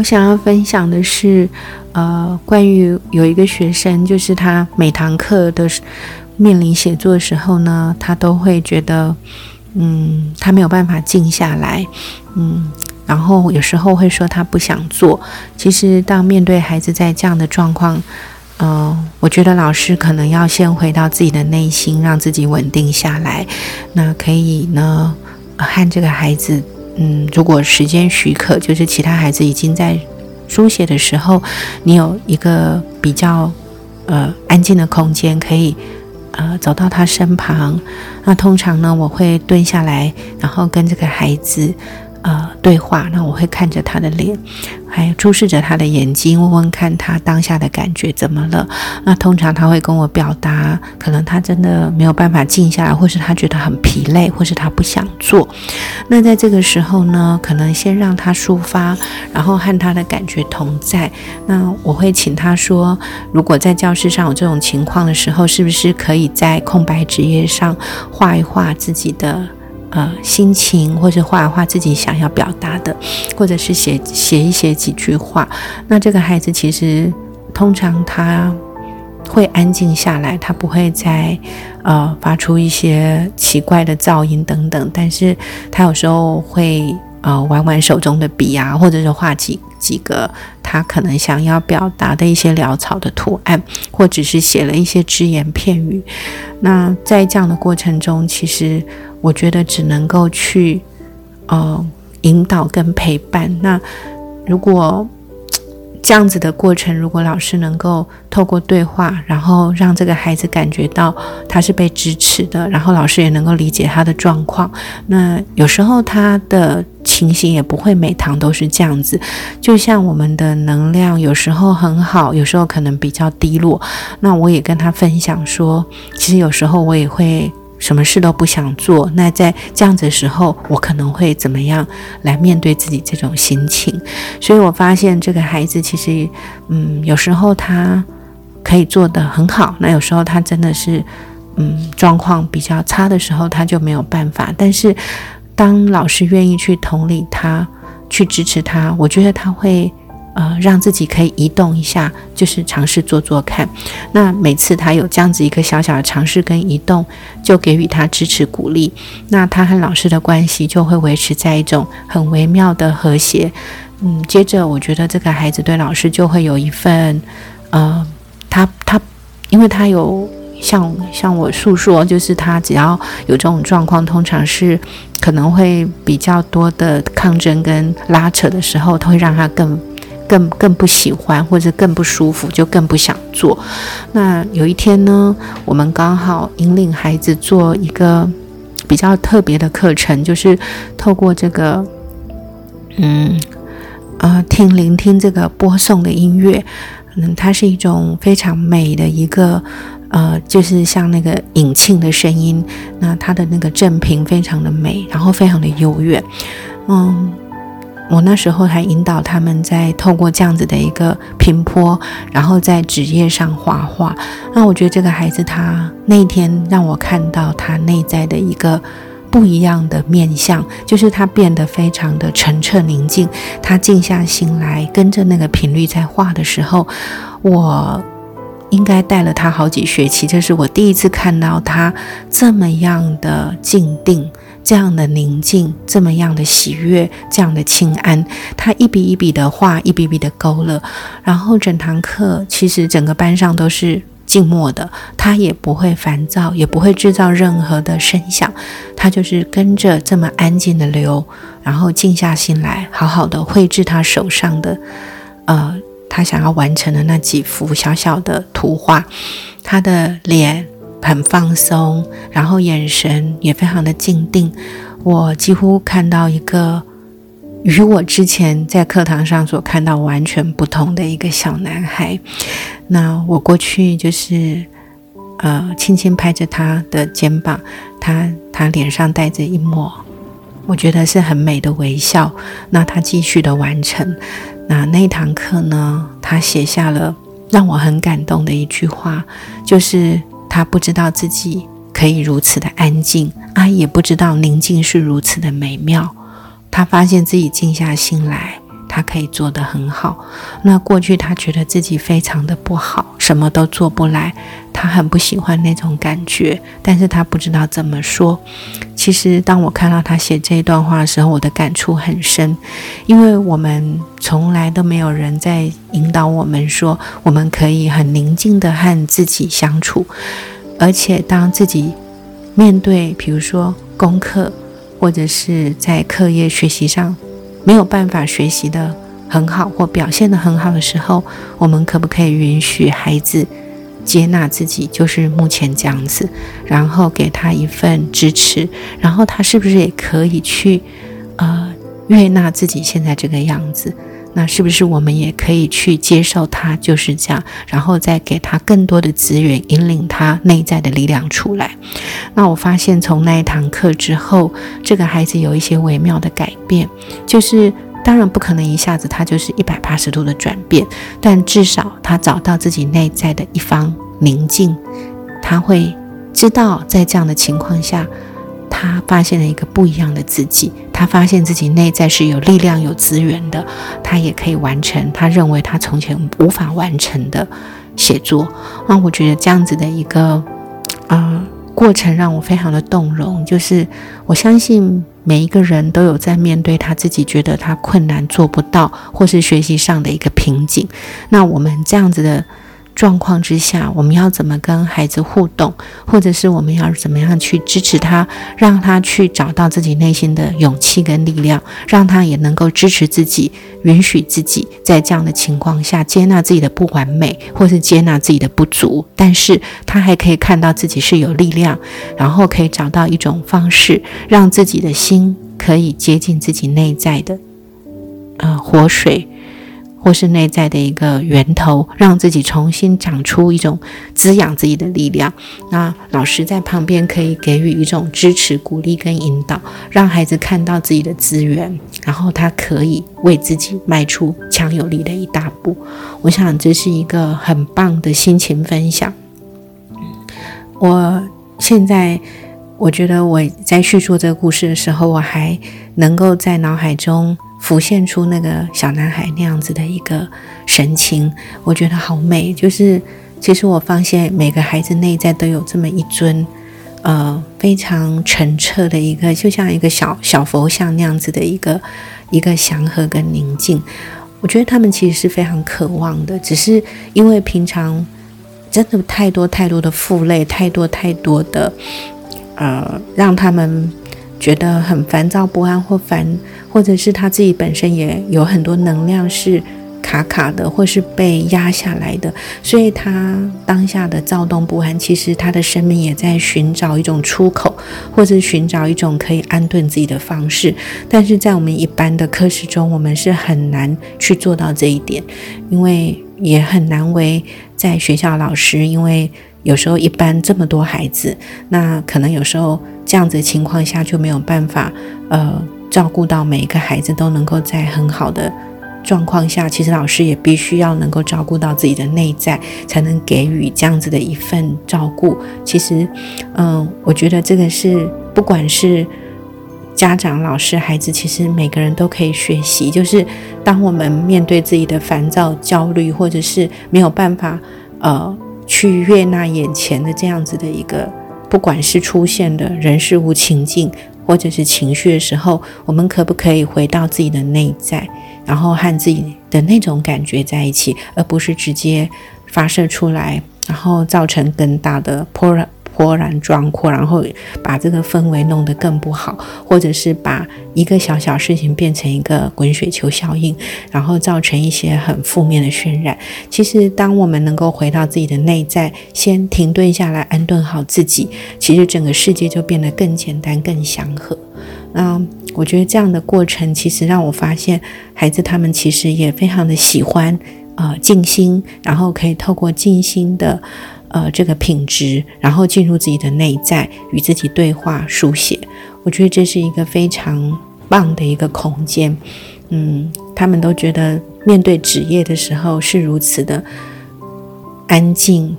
我想要分享的是，呃，关于有一个学生，就是他每堂课的面临写作的时候呢，他都会觉得，嗯，他没有办法静下来，嗯，然后有时候会说他不想做。其实，当面对孩子在这样的状况，嗯，我觉得老师可能要先回到自己的内心，让自己稳定下来。那可以呢，和这个孩子。嗯，如果时间许可，就是其他孩子已经在书写的时候，你有一个比较呃安静的空间，可以呃走到他身旁。那通常呢，我会蹲下来，然后跟这个孩子。呃，对话，那我会看着他的脸，还有注视着他的眼睛，问问看他当下的感觉怎么了。那通常他会跟我表达，可能他真的没有办法静下来，或是他觉得很疲累，或是他不想做。那在这个时候呢，可能先让他抒发，然后和他的感觉同在。那我会请他说，如果在教室上有这种情况的时候，是不是可以在空白纸页上画一画自己的。呃，心情或是画一画自己想要表达的，或者是写写一写几句话。那这个孩子其实通常他会安静下来，他不会再呃发出一些奇怪的噪音等等。但是他有时候会呃玩玩手中的笔啊，或者是画几几个他可能想要表达的一些潦草的图案，或者是写了一些只言片语。那在这样的过程中，其实。我觉得只能够去，呃，引导跟陪伴。那如果这样子的过程，如果老师能够透过对话，然后让这个孩子感觉到他是被支持的，然后老师也能够理解他的状况，那有时候他的情形也不会每堂都是这样子。就像我们的能量有时候很好，有时候可能比较低落。那我也跟他分享说，其实有时候我也会。什么事都不想做，那在这样子的时候，我可能会怎么样来面对自己这种心情？所以我发现这个孩子其实，嗯，有时候他可以做得很好，那有时候他真的是，嗯，状况比较差的时候，他就没有办法。但是当老师愿意去同理他，去支持他，我觉得他会。呃，让自己可以移动一下，就是尝试做做看。那每次他有这样子一个小小的尝试跟移动，就给予他支持鼓励。那他和老师的关系就会维持在一种很微妙的和谐。嗯，接着我觉得这个孩子对老师就会有一份，呃，他他，因为他有像像我诉说，就是他只要有这种状况，通常是可能会比较多的抗争跟拉扯的时候，他会让他更。更更不喜欢，或者更不舒服，就更不想做。那有一天呢，我们刚好引领孩子做一个比较特别的课程，就是透过这个，嗯，呃，听聆听这个播送的音乐，嗯，它是一种非常美的一个，呃，就是像那个引磬的声音，那它的那个振频非常的美，然后非常的悠远，嗯。我那时候还引导他们在透过这样子的一个平坡，然后在纸页上画画。那我觉得这个孩子他那天让我看到他内在的一个不一样的面相，就是他变得非常的澄澈宁静。他静下心来跟着那个频率在画的时候，我应该带了他好几学期，这是我第一次看到他这么样的静定。这样的宁静，这么样的喜悦，这样的清安，他一笔一笔的画，一笔笔的勾勒，然后整堂课其实整个班上都是静默的，他也不会烦躁，也不会制造任何的声响，他就是跟着这么安静的流，然后静下心来，好好的绘制他手上的，呃，他想要完成的那几幅小小的图画，他的脸。很放松，然后眼神也非常的静定。我几乎看到一个与我之前在课堂上所看到完全不同的一个小男孩。那我过去就是呃，轻轻拍着他的肩膀，他他脸上带着一抹我觉得是很美的微笑。那他继续的完成。那那堂课呢，他写下了让我很感动的一句话，就是。他不知道自己可以如此的安静，啊，也不知道宁静是如此的美妙。他发现自己静下心来，他可以做得很好。那过去他觉得自己非常的不好，什么都做不来，他很不喜欢那种感觉，但是他不知道怎么说。其实当我看到他写这一段话的时候，我的感触很深，因为我们从来都没有人在引导我们说，我们可以很宁静的和自己相处，而且当自己面对，比如说功课。或者是在课业学习上没有办法学习的很好或表现的很好的时候，我们可不可以允许孩子接纳自己，就是目前这样子，然后给他一份支持，然后他是不是也可以去呃悦纳自己现在这个样子？那是不是我们也可以去接受他就是这样，然后再给他更多的资源，引领他内在的力量出来？那我发现从那一堂课之后，这个孩子有一些微妙的改变，就是当然不可能一下子他就是一百八十度的转变，但至少他找到自己内在的一方宁静，他会知道在这样的情况下。他发现了一个不一样的自己，他发现自己内在是有力量、有资源的，他也可以完成他认为他从前无法完成的写作。那我觉得这样子的一个啊过程让我非常的动容，就是我相信每一个人都有在面对他自己觉得他困难做不到，或是学习上的一个瓶颈。那我们这样子的。状况之下，我们要怎么跟孩子互动，或者是我们要怎么样去支持他，让他去找到自己内心的勇气跟力量，让他也能够支持自己，允许自己在这样的情况下接纳自己的不完美，或是接纳自己的不足，但是他还可以看到自己是有力量，然后可以找到一种方式，让自己的心可以接近自己内在的，呃，活水。或是内在的一个源头，让自己重新长出一种滋养自己的力量。那老师在旁边可以给予一种支持、鼓励跟引导，让孩子看到自己的资源，然后他可以为自己迈出强有力的一大步。我想这是一个很棒的心情分享。我现在我觉得我在叙述这个故事的时候，我还能够在脑海中。浮现出那个小男孩那样子的一个神情，我觉得好美。就是其实我发现每个孩子内在都有这么一尊，呃，非常澄澈的一个，就像一个小小佛像那样子的一个一个祥和跟宁静。我觉得他们其实是非常渴望的，只是因为平常真的太多太多的负累，太多太多的，呃，让他们觉得很烦躁不安或烦。或者是他自己本身也有很多能量是卡卡的，或是被压下来的，所以他当下的躁动不安，其实他的生命也在寻找一种出口，或者寻找一种可以安顿自己的方式。但是在我们一般的课室中，我们是很难去做到这一点，因为也很难为在学校老师，因为有时候一班这么多孩子，那可能有时候这样子的情况下就没有办法，呃。照顾到每一个孩子都能够在很好的状况下，其实老师也必须要能够照顾到自己的内在，才能给予这样子的一份照顾。其实，嗯，我觉得这个是不管是家长、老师、孩子，其实每个人都可以学习。就是当我们面对自己的烦躁、焦虑，或者是没有办法呃去悦纳眼前的这样子的一个，不管是出现的人事物情境。或者是情绪的时候，我们可不可以回到自己的内在，然后和自己的那种感觉在一起，而不是直接发射出来，然后造成更大的波波澜壮阔，然后把这个氛围弄得更不好，或者是把一个小小事情变成一个滚雪球效应，然后造成一些很负面的渲染。其实，当我们能够回到自己的内在，先停顿下来，安顿好自己，其实整个世界就变得更简单、更祥和。那我觉得这样的过程，其实让我发现，孩子他们其实也非常的喜欢呃静心，然后可以透过静心的。呃，这个品质，然后进入自己的内在，与自己对话、书写，我觉得这是一个非常棒的一个空间。嗯，他们都觉得面对职业的时候是如此的安静、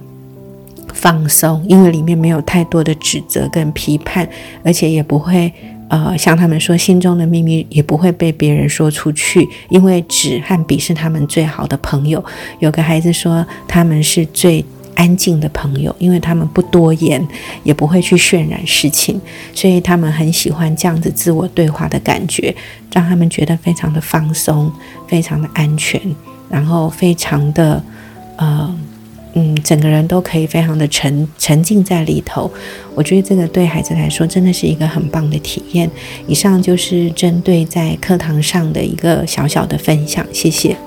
放松，因为里面没有太多的指责跟批判，而且也不会呃像他们说心中的秘密也不会被别人说出去，因为纸和笔是他们最好的朋友。有个孩子说他们是最。安静的朋友，因为他们不多言，也不会去渲染事情，所以他们很喜欢这样子自我对话的感觉，让他们觉得非常的放松，非常的安全，然后非常的呃嗯，整个人都可以非常的沉沉浸在里头。我觉得这个对孩子来说真的是一个很棒的体验。以上就是针对在课堂上的一个小小的分享，谢谢。